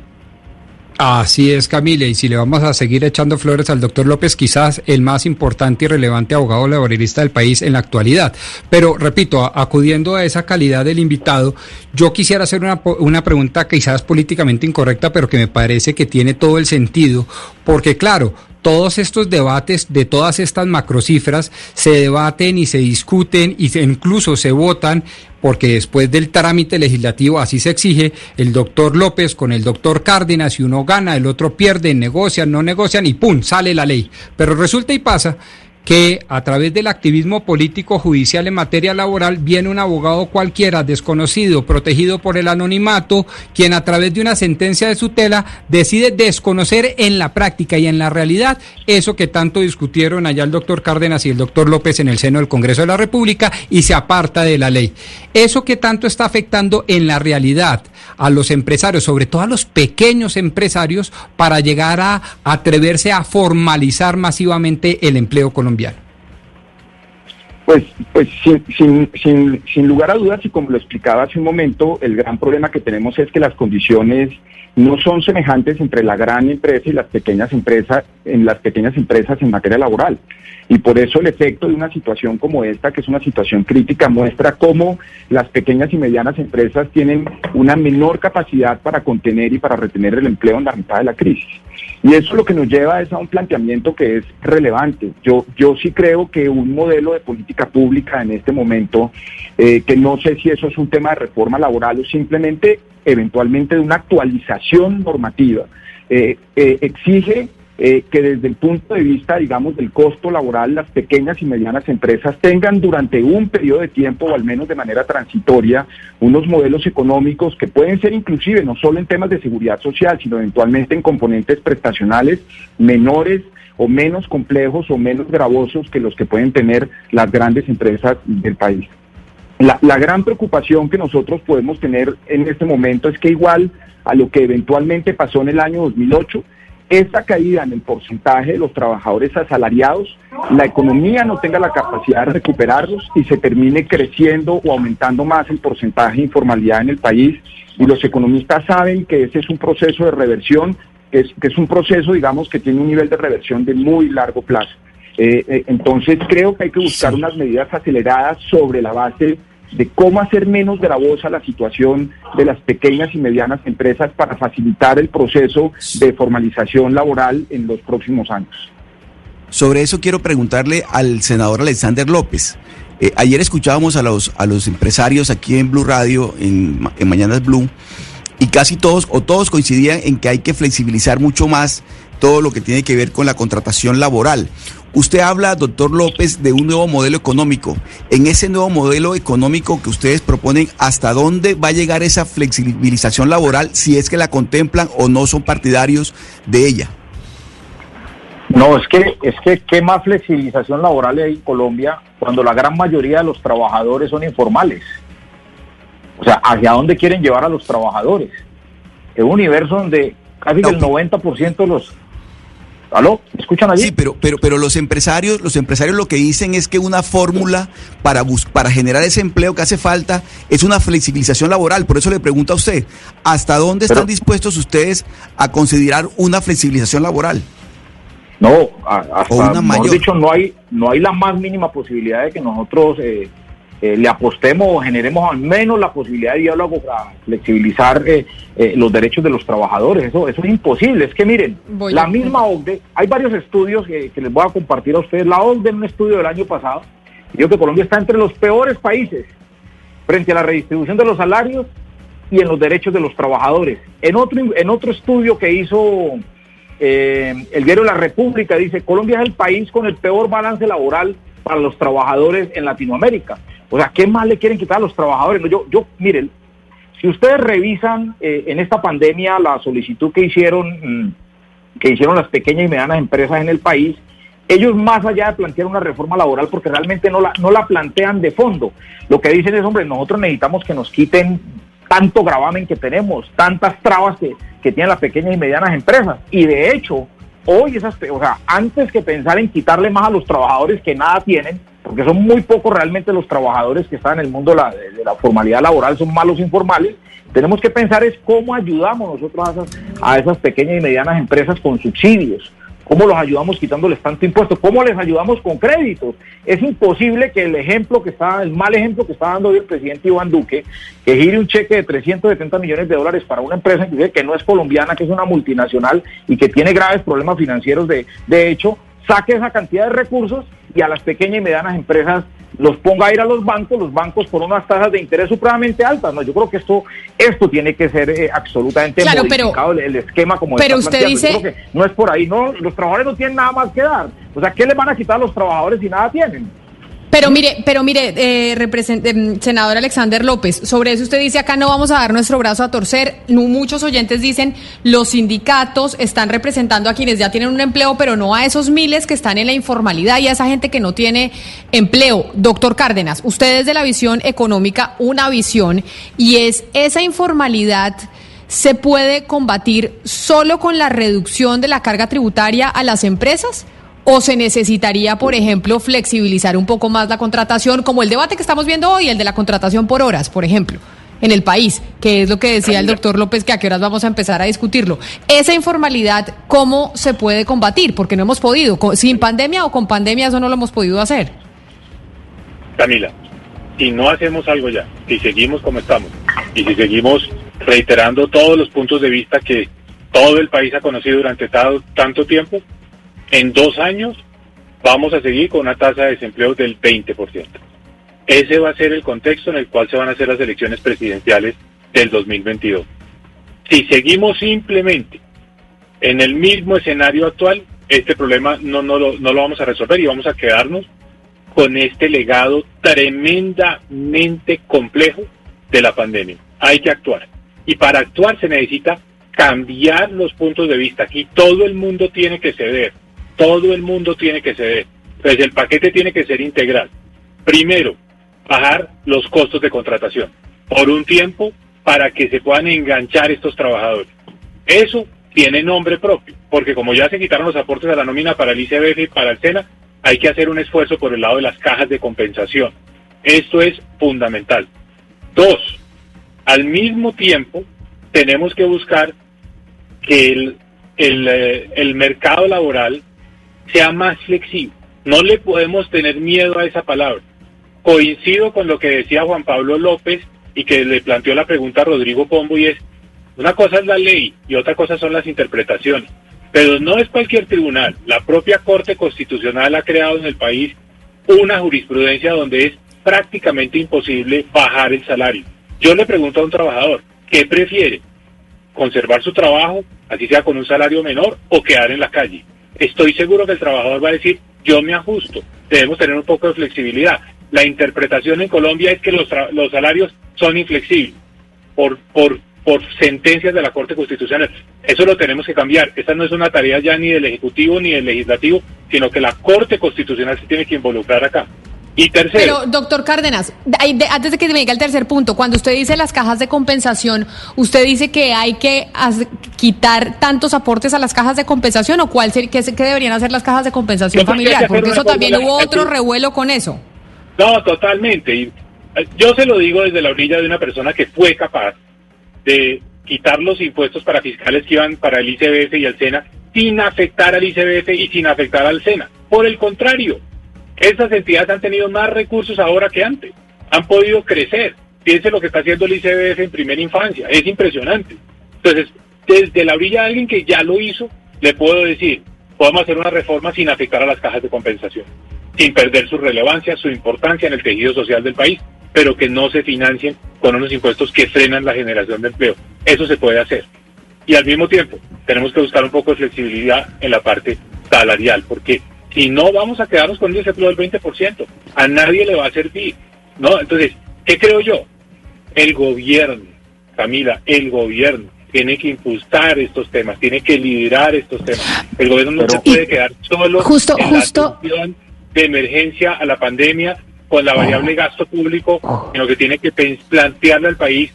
Así es, Camila, y si le vamos a seguir echando flores al doctor López, quizás el más importante y relevante abogado laboralista del país en la actualidad. Pero, repito, acudiendo a esa calidad del invitado, yo quisiera hacer una, una pregunta quizás políticamente incorrecta, pero que me parece que tiene todo el sentido, porque claro, todos estos debates de todas estas macrocifras se debaten y se discuten y se, incluso se votan porque después del trámite legislativo así se exige, el doctor López con el doctor Cárdenas, y uno gana, el otro pierde, negocian, no negocian y ¡pum! sale la ley. Pero resulta y pasa que a través del activismo político judicial en materia laboral viene un abogado cualquiera desconocido, protegido por el anonimato, quien a través de una sentencia de tutela decide desconocer en la práctica y en la realidad eso que tanto discutieron allá el doctor Cárdenas y el doctor López en el seno del Congreso de la República y se aparta de la ley. Eso que tanto está afectando en la realidad a los empresarios, sobre todo a los pequeños empresarios, para llegar a atreverse a formalizar masivamente el empleo colombiano? Pues, pues sin, sin, sin, sin lugar a dudas, y como lo explicaba hace un momento, el gran problema que tenemos es que las condiciones no son semejantes entre la gran empresa y las pequeñas empresas en las pequeñas empresas en materia laboral. Y por eso el efecto de una situación como esta, que es una situación crítica, muestra cómo las pequeñas y medianas empresas tienen una menor capacidad para contener y para retener el empleo en la mitad de la crisis. Y eso lo que nos lleva es a un planteamiento que es relevante. Yo, yo sí creo que un modelo de política pública en este momento, eh, que no sé si eso es un tema de reforma laboral o simplemente eventualmente de una actualización normativa, eh, eh, exige eh, que desde el punto de vista, digamos, del costo laboral, las pequeñas y medianas empresas tengan durante un periodo de tiempo, o al menos de manera transitoria, unos modelos económicos que pueden ser inclusive no solo en temas de seguridad social, sino eventualmente en componentes prestacionales menores o menos complejos o menos gravosos que los que pueden tener las grandes empresas del país. La, gran preocupación que nosotros podemos tener en este momento es que igual a lo que eventualmente pasó en el año 2008, esta caída en el porcentaje de los trabajadores asalariados, la economía no tenga la capacidad de recuperarlos y se termine creciendo o aumentando más el porcentaje de informalidad en el país. Y los economistas saben que ese es un proceso de reversión, que es, que es un proceso, digamos, que tiene un nivel de reversión de muy largo plazo. Eh, eh, entonces creo que hay que buscar unas medidas aceleradas sobre la base de cómo hacer menos gravosa la situación de las pequeñas y medianas empresas para facilitar el proceso de formalización laboral en los próximos años. Sobre eso quiero preguntarle al senador Alexander López. Eh, ayer escuchábamos a los, a los empresarios aquí en Blue Radio, en, en Mañanas Blue, y casi todos o todos coincidían en que hay que flexibilizar mucho más todo lo que tiene que ver con la contratación laboral. Usted habla, doctor López, de un nuevo modelo económico. En ese nuevo modelo económico que ustedes proponen, ¿hasta dónde va a llegar esa flexibilización laboral si es que la contemplan o no son partidarios de ella? No, es que, es que qué más flexibilización laboral hay en Colombia cuando la gran mayoría de los trabajadores son informales. O sea, ¿hacia dónde quieren llevar a los trabajadores? Es un universo donde casi el 90% de los ¿Aló? ¿Me escuchan allí? Sí, pero, pero, pero los empresarios, los empresarios lo que dicen es que una fórmula para bus para generar ese empleo que hace falta es una flexibilización laboral. Por eso le pregunto a usted, ¿hasta dónde están dispuestos ustedes a considerar una flexibilización laboral? No, hasta, una mejor dicho, no hay, no hay la más mínima posibilidad de que nosotros eh, eh, le apostemos o generemos al menos la posibilidad de diálogo para flexibilizar eh, eh, los derechos de los trabajadores. Eso, eso es imposible. Es que miren, la misma OCDE, hay varios estudios que, les voy a compartir a ustedes. La OCDE en un estudio del año pasado dijo que Colombia está entre los peores países frente a la redistribución de los salarios y en los derechos de los trabajadores. En otro, en otro estudio que hizo el diario La República dice, Colombia es el país con el peor balance laboral para los trabajadores en Latinoamérica. O sea, ¿qué más le quieren quitar a los trabajadores? yo, yo, miren, si ustedes revisan eh, en esta pandemia la solicitud que hicieron, mm, que hicieron las pequeñas y medianas empresas en el país, ellos más allá de plantear una reforma laboral, porque realmente no la, no la plantean de fondo, lo que dicen es, hombre, nosotros necesitamos que nos quiten tanto gravamen que tenemos, tantas trabas que, que tienen las pequeñas y medianas empresas. Y de hecho, hoy esas, o sea, antes que pensar en quitarle más a los trabajadores que nada tienen, porque son muy pocos realmente los trabajadores que están en el mundo de la, de la formalidad laboral, son malos informales. Tenemos que pensar es cómo ayudamos nosotros a esas, a esas pequeñas y medianas empresas con subsidios, cómo los ayudamos quitándoles tanto impuesto, cómo les ayudamos con créditos. Es imposible que el ejemplo que está, el mal ejemplo que está dando hoy el presidente Iván Duque, que gire un cheque de 370 millones de dólares para una empresa que no es colombiana, que es una multinacional y que tiene graves problemas financieros de, de hecho, saque esa cantidad de recursos y a las pequeñas y medianas empresas los ponga a ir a los bancos, los bancos por unas tasas de interés supremamente altas. No, yo creo que esto esto tiene que ser eh, absolutamente claro, modificado el, esquema como Pero usted dice no es por ahí, no, los trabajadores no tienen nada más que dar. O sea, ¿qué le van a quitar a los trabajadores si nada tienen? Pero mire, pero mire, eh, em, senador Alexander López, sobre eso usted dice acá no vamos a dar nuestro brazo a torcer. muchos oyentes dicen los sindicatos están representando a quienes ya tienen un empleo, pero no a esos miles que están en la informalidad y a esa gente que no tiene empleo. Doctor Cárdenas, usted desde la visión económica, una visión, y es esa informalidad se puede combatir solo con la reducción de la carga tributaria a las empresas? ¿O se necesitaría, por ejemplo, flexibilizar un poco más la contratación, como el debate que estamos viendo hoy, el de la contratación por horas, por ejemplo, en el país, que es lo que decía el doctor López, que a qué horas vamos a empezar a discutirlo? Esa informalidad, ¿cómo se puede combatir? Porque no hemos podido, sin pandemia o con pandemia, eso no lo hemos podido hacer. Camila, si no hacemos algo ya, si seguimos como estamos, y si seguimos reiterando todos los puntos de vista que todo el país ha conocido durante tanto tiempo, en dos años vamos a seguir con una tasa de desempleo del 20%. Ese va a ser el contexto en el cual se van a hacer las elecciones presidenciales del 2022. Si seguimos simplemente en el mismo escenario actual, este problema no, no, lo, no lo vamos a resolver y vamos a quedarnos con este legado tremendamente complejo de la pandemia. Hay que actuar. Y para actuar se necesita cambiar los puntos de vista. Aquí todo el mundo tiene que ceder todo el mundo tiene que ceder. Pues el paquete tiene que ser integral. Primero, bajar los costos de contratación por un tiempo para que se puedan enganchar estos trabajadores. Eso tiene nombre propio, porque como ya se quitaron los aportes a la nómina para el ICBF y para el SENA, hay que hacer un esfuerzo por el lado de las cajas de compensación. Esto es fundamental. Dos, al mismo tiempo tenemos que buscar que el, el, eh, el mercado laboral sea más flexible. No le podemos tener miedo a esa palabra. Coincido con lo que decía Juan Pablo López y que le planteó la pregunta a Rodrigo Pombo y es, una cosa es la ley y otra cosa son las interpretaciones. Pero no es cualquier tribunal. La propia Corte Constitucional ha creado en el país una jurisprudencia donde es prácticamente imposible bajar el salario. Yo le pregunto a un trabajador, ¿qué prefiere? ¿Conservar su trabajo, así sea con un salario menor, o quedar en la calle? Estoy seguro que el trabajador va a decir, yo me ajusto, debemos tener un poco de flexibilidad. La interpretación en Colombia es que los, los salarios son inflexibles por, por, por sentencias de la Corte Constitucional. Eso lo tenemos que cambiar. Esta no es una tarea ya ni del Ejecutivo ni del Legislativo, sino que la Corte Constitucional se tiene que involucrar acá. Y tercero. Pero, doctor Cárdenas, antes de que me diga el tercer punto, cuando usted dice las cajas de compensación, ¿usted dice que hay que quitar tantos aportes a las cajas de compensación o cuál qué, qué deberían hacer las cajas de compensación familiar? Porque eso también hubo otro revuelo con eso. No, totalmente. Eh, yo se lo digo desde la orilla de una persona que fue capaz de quitar los impuestos para fiscales que iban para el ICBF y el SENA sin afectar al ICBF y sin afectar al SENA. Por el contrario, esas entidades han tenido más recursos ahora que antes, han podido crecer. Piense lo que está haciendo el ICBF en primera infancia, es impresionante. Entonces, desde la orilla de alguien que ya lo hizo, le puedo decir, podemos hacer una reforma sin afectar a las cajas de compensación, sin perder su relevancia, su importancia en el tejido social del país, pero que no se financien con unos impuestos que frenan la generación de empleo. Eso se puede hacer. Y al mismo tiempo, tenemos que buscar un poco de flexibilidad en la parte salarial, porque si no vamos a quedarnos con un desempleo del 20%, a nadie le va a servir. ¿no? Entonces, ¿qué creo yo? El gobierno, Camila, el gobierno tiene que impulsar estos temas, tiene que liderar estos temas. El gobierno no se puede quedar solo justo, en justo. la de emergencia a la pandemia con la variable gasto público, sino que tiene que plantearle al país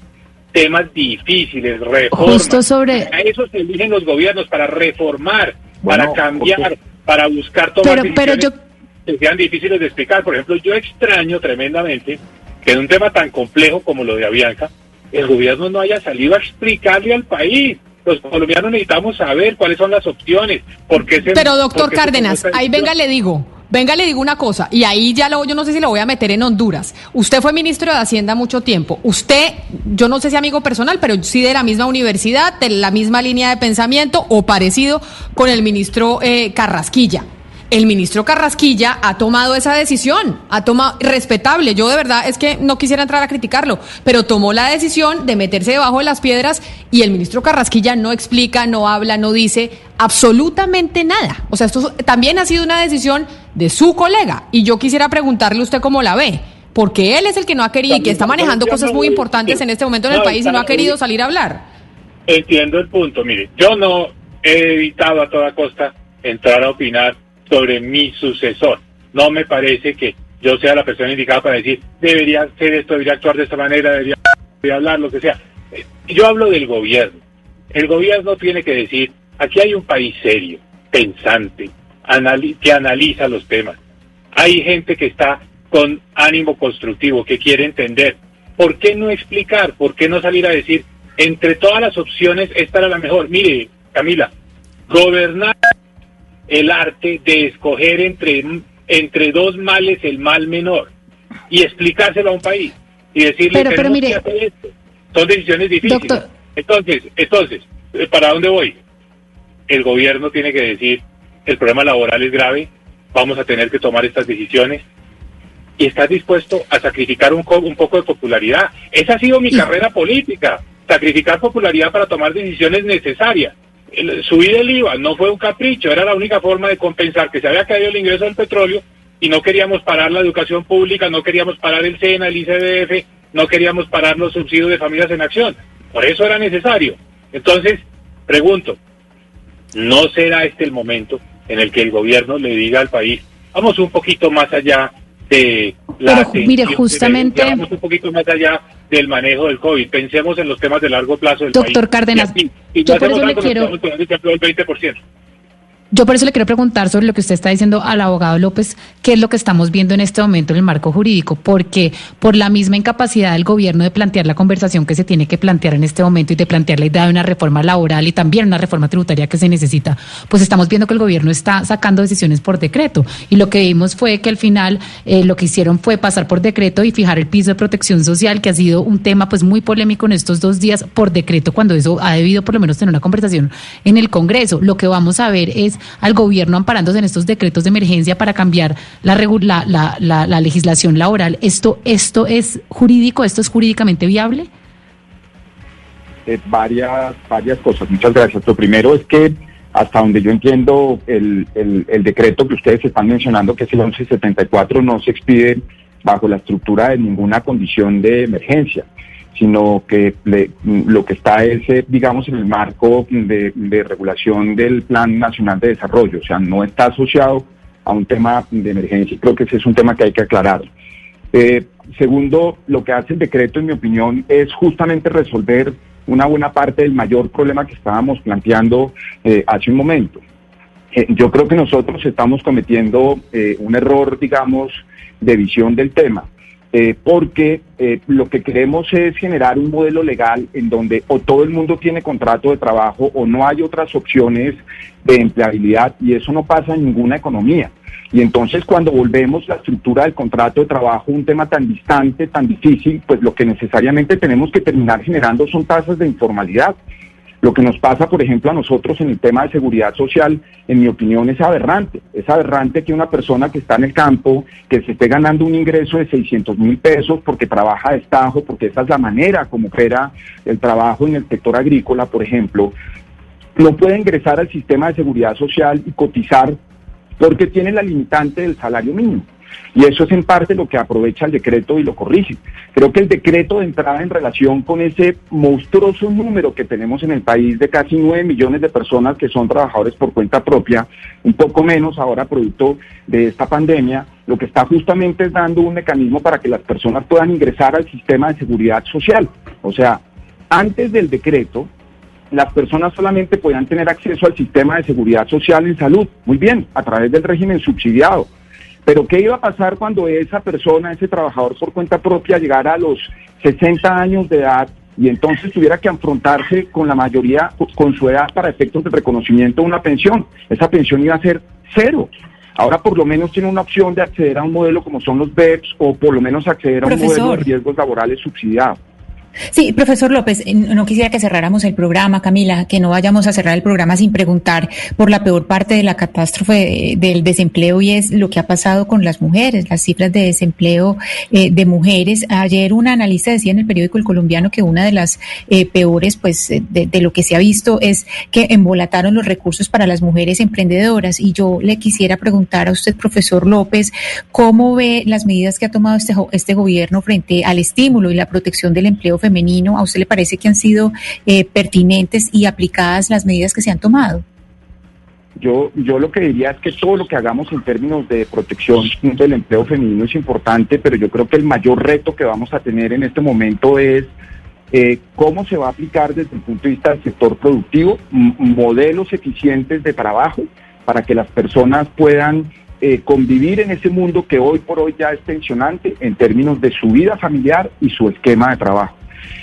temas difíciles, reformas. Justo sobre... A eso se eligen los gobiernos, para reformar, para cambiar, para buscar tomar pero, pero yo... que sean difíciles de explicar. Por ejemplo, yo extraño tremendamente que en un tema tan complejo como lo de Avianca, el gobierno no haya salido a explicarle al país. Los colombianos necesitamos saber cuáles son las opciones. Por qué se, pero doctor Cárdenas, ahí venga le digo. Venga, le digo una cosa, y ahí ya lo, yo no sé si lo voy a meter en Honduras. Usted fue ministro de Hacienda mucho tiempo. Usted, yo no sé si amigo personal, pero sí de la misma universidad, de la misma línea de pensamiento o parecido con el ministro eh, Carrasquilla. El ministro Carrasquilla ha tomado esa decisión, ha tomado respetable. Yo de verdad es que no quisiera entrar a criticarlo, pero tomó la decisión de meterse debajo de las piedras y el ministro Carrasquilla no explica, no habla, no dice absolutamente nada. O sea, esto también ha sido una decisión de su colega y yo quisiera preguntarle usted cómo la ve, porque él es el que no ha querido y que está manejando cosas muy importantes en este momento en el país y no ha querido salir a hablar. Entiendo el punto. Mire, yo no he evitado a toda costa entrar a opinar sobre mi sucesor. No me parece que yo sea la persona indicada para decir, debería hacer esto, debería actuar de esta manera, debería, hablar, lo que sea. Eh, Yo hablo del gobierno. El gobierno tiene que decir, aquí hay un país serio, pensante, que analiza los temas. Hay gente que está con ánimo constructivo, que quiere entender. ¿Por qué no explicar? ¿Por qué no salir a decir, entre todas las opciones, esta era la mejor? Mire, Camila, gobernar el arte de escoger entre, entre dos males el mal menor y explicárselo a un país y decirle Pero- pero "Tenemos mire, que hacer esto". Son decisiones difíciles. Doctor. Entonces, entonces, eh, ¿para dónde voy? El gobierno tiene que decir, el problema laboral es grave, vamos a tener que tomar estas decisiones y estás dispuesto a sacrificar un, un poco de popularidad. Esa ha sido mi carrera política, sacrificar popularidad para tomar decisiones necesarias. Subir el IVA no fue un capricho, era la única forma de compensar que se había caído el ingreso del petróleo y no queríamos parar la educación pública, no queríamos parar el SENA, el ICBF, no queríamos parar los subsidios de familias en acción. Por eso era necesario. Entonces, pregunto, ¿no será este el momento en el que el gobierno le diga al país, vamos un poquito más allá de la Pero, mire, justamente- de- un poquito más allá del manejo del COVID. Pensemos en los temas de largo plazo del Doctor país. Cárdenas, Y, aquí, si yo por eso le quiero- del 20%. Yo por eso le quiero preguntar sobre lo que usted está diciendo al abogado López, qué es lo que estamos viendo en este momento en el marco jurídico, porque por la misma incapacidad del gobierno de plantear la conversación que se tiene que plantear en este momento y de plantear la idea de una reforma laboral y también una reforma tributaria que se necesita, pues estamos viendo que el gobierno está sacando decisiones por decreto. Y lo que vimos fue que al final eh, lo que hicieron fue pasar por decreto y fijar el piso de protección social, que ha sido un tema pues muy polémico en estos dos días por decreto, cuando eso ha debido por lo menos tener una conversación en el Congreso. Lo que vamos a ver es al gobierno amparándose en estos decretos de emergencia para cambiar la, la, la- la legislación laboral. ¿Esto, ¿Esto es jurídico? ¿Esto es jurídicamente viable? eh, varias, varias cosas. Muchas gracias. Lo primero es que hasta donde yo entiendo el, el- el decreto que ustedes están mencionando, que es el 1174, no se expide bajo la estructura de ninguna condición de emergencia, sino que le- lo que está es, eh, digamos, en el marco de, regulación del Plan Nacional de Desarrollo, o sea, no está asociado a un tema de emergencia. Creo que ese es un tema que hay que aclarar. Eh, segundo, lo que hace el decreto, en mi opinión, es justamente resolver una buena parte del mayor problema que estábamos planteando eh, hace un momento. Yo creo que nosotros estamos cometiendo un error, digamos, de visión del tema, eh, porque eh, lo que queremos es generar un modelo legal en donde o todo el mundo tiene contrato de trabajo o no hay otras opciones de empleabilidad y eso no pasa en ninguna economía. Y entonces cuando volvemos la estructura del contrato de trabajo, un tema tan distante, tan difícil, pues lo que necesariamente tenemos que terminar generando son tasas de informalidad. Lo que nos pasa, por ejemplo, a nosotros en el tema de seguridad social, en mi opinión, es aberrante. Es aberrante que una persona que está en el campo, que se esté ganando un ingreso de 600 mil pesos porque trabaja de estajo, porque esa es la manera como opera el trabajo en el sector agrícola, por ejemplo, no puede ingresar al sistema de seguridad social y cotizar porque tiene la limitante del salario mínimo. Y eso es en parte lo que aprovecha el decreto y lo corrige. Creo que el decreto de entrada en relación con ese monstruoso número que tenemos en el país de casi 9 millones de personas que son trabajadores por cuenta propia, un poco menos ahora producto de esta pandemia, lo que está justamente es dando un mecanismo para que las personas puedan ingresar al sistema de seguridad social. O sea, antes del decreto, las personas solamente podían tener acceso al sistema de seguridad social en salud, muy bien, a través del régimen subsidiado. Pero ¿qué iba a pasar cuando esa persona, ese trabajador por cuenta propia, llegara a los 60 años de edad y entonces tuviera que afrontarse con la mayoría, con su edad para efectos de reconocimiento de una pensión? Esa pensión iba a ser cero. Ahora por lo menos tiene una opción de acceder a un modelo como son los BEPS o por lo menos acceder a un modelo de riesgos laborales subsidiado. Sí, profesor López, eh, no quisiera que cerráramos el programa, Camila, que no vayamos a cerrar el programa sin preguntar por la peor parte de la catástrofe eh, del desempleo y es lo que ha pasado con las mujeres, las cifras de desempleo eh, de mujeres. Ayer una analista decía en el periódico El Colombiano que una de las eh, peores, pues, de, lo que se ha visto es que embolataron los recursos para las mujeres emprendedoras. Y yo le quisiera preguntar a usted, profesor López, ¿cómo ve las medidas que ha tomado este, este gobierno frente al estímulo y la protección del empleo femenino? ¿A usted le parece que han sido eh, pertinentes y aplicadas las medidas que se han tomado? Yo, yo lo que diría es que todo lo que hagamos en términos de protección del empleo femenino es importante, pero yo creo que el mayor reto que vamos a tener en este momento es eh, cómo se va a aplicar desde el punto de vista del sector productivo modelos eficientes de trabajo para que las personas puedan eh, convivir en ese mundo que hoy por hoy ya es tensionante en términos de su vida familiar y su esquema de trabajo.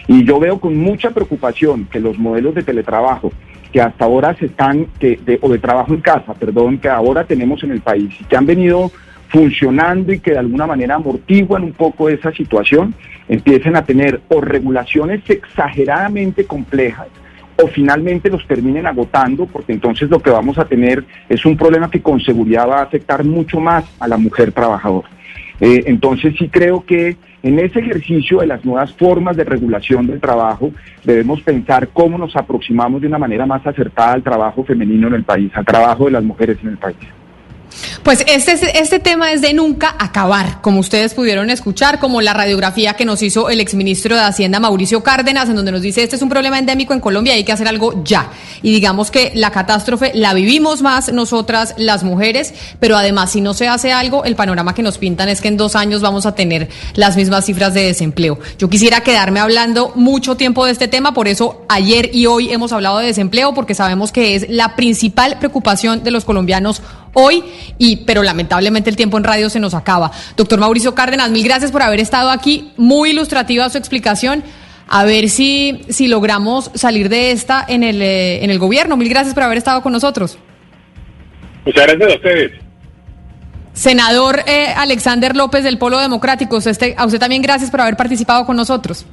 Y yo veo con mucha preocupación que los modelos de teletrabajo que hasta ahora se están, de, o de trabajo en casa, perdón, que ahora tenemos en el país y que han venido funcionando y que de alguna manera amortiguan un poco esa situación, empiecen a tener o regulaciones exageradamente complejas o finalmente los terminen agotando, porque entonces lo que vamos a tener es un problema que con seguridad va a afectar mucho más a la mujer trabajadora. Eh, entonces sí creo que en ese ejercicio de las nuevas formas de regulación del trabajo debemos pensar cómo nos aproximamos de una manera más acertada al trabajo femenino en el país, al trabajo de las mujeres en el país. Pues este, este tema es de nunca acabar, como ustedes pudieron escuchar, como la radiografía que nos hizo el exministro de Hacienda Mauricio Cárdenas, en donde nos dice este es un problema endémico en Colombia y hay que hacer algo ya. Y digamos que la catástrofe la vivimos más nosotras las mujeres, pero además si no se hace algo, el panorama que nos pintan es que en dos años vamos a tener las mismas cifras de desempleo. Yo quisiera quedarme hablando mucho tiempo de este tema, por eso ayer y hoy hemos hablado de desempleo, porque sabemos que es la principal preocupación de los colombianos hoy, y, pero lamentablemente el tiempo en radio se nos acaba. Doctor Mauricio Cárdenas, mil gracias por haber estado aquí. Muy ilustrativa su explicación. A ver si, si logramos salir de esta en el, eh, en el gobierno. Mil gracias por haber estado con nosotros. Muchas gracias a ustedes. Senador eh, Alexander López del Polo Democrático, usted, a usted también gracias por haber participado con nosotros.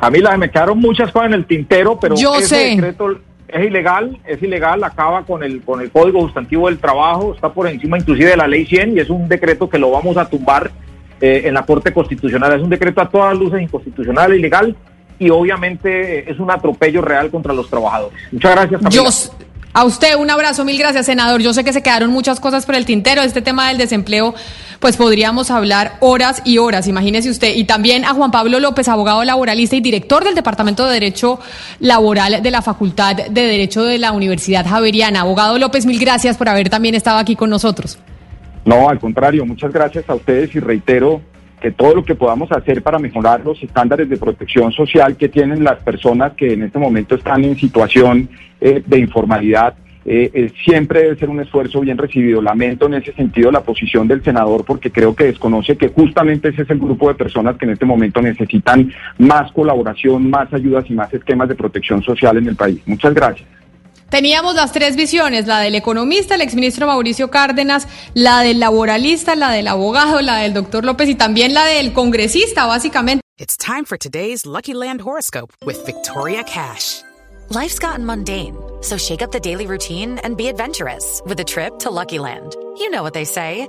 Camila, me quedaron muchas cosas en el tintero, pero Yo ese sé. decreto es ilegal, es ilegal, acaba con el con el Código Sustantivo del Trabajo, está por encima inclusive de la Ley 100 y es un decreto que lo vamos a tumbar eh, en la Corte Constitucional. Es un decreto a todas luces inconstitucional, ilegal y obviamente es un atropello real contra los trabajadores. Muchas gracias, Camila. Yo, a usted un abrazo, mil gracias, senador. Yo sé que se quedaron muchas cosas por el tintero. Este tema del desempleo, pues podríamos hablar horas y horas, imagínese usted. Y también a Juan Pablo López, abogado laboralista y director del Departamento de Derecho Laboral de la Facultad de Derecho de la Universidad Javeriana. Abogado López, mil gracias por haber también estado aquí con nosotros. No, al contrario, muchas gracias a ustedes y reitero que todo lo que podamos hacer para mejorar los estándares de protección social que tienen las personas que en este momento están en situación eh, de informalidad, eh, eh, siempre debe ser un esfuerzo bien recibido. Lamento en ese sentido la posición del senador porque creo que desconoce que justamente ese es el grupo de personas que en este momento necesitan más colaboración, más ayudas y más esquemas de protección social en el país. Muchas gracias. Teníamos las tres visiones, la del economista, el exministro Mauricio Cárdenas, la del laboralista, la del abogado, la del doctor López y también la del congresista, básicamente. It's time for today's Lucky Land horoscope with Victoria Cash. Life's gotten mundane, so shake up the daily routine and be adventurous with a trip to Lucky Land. You know what they say.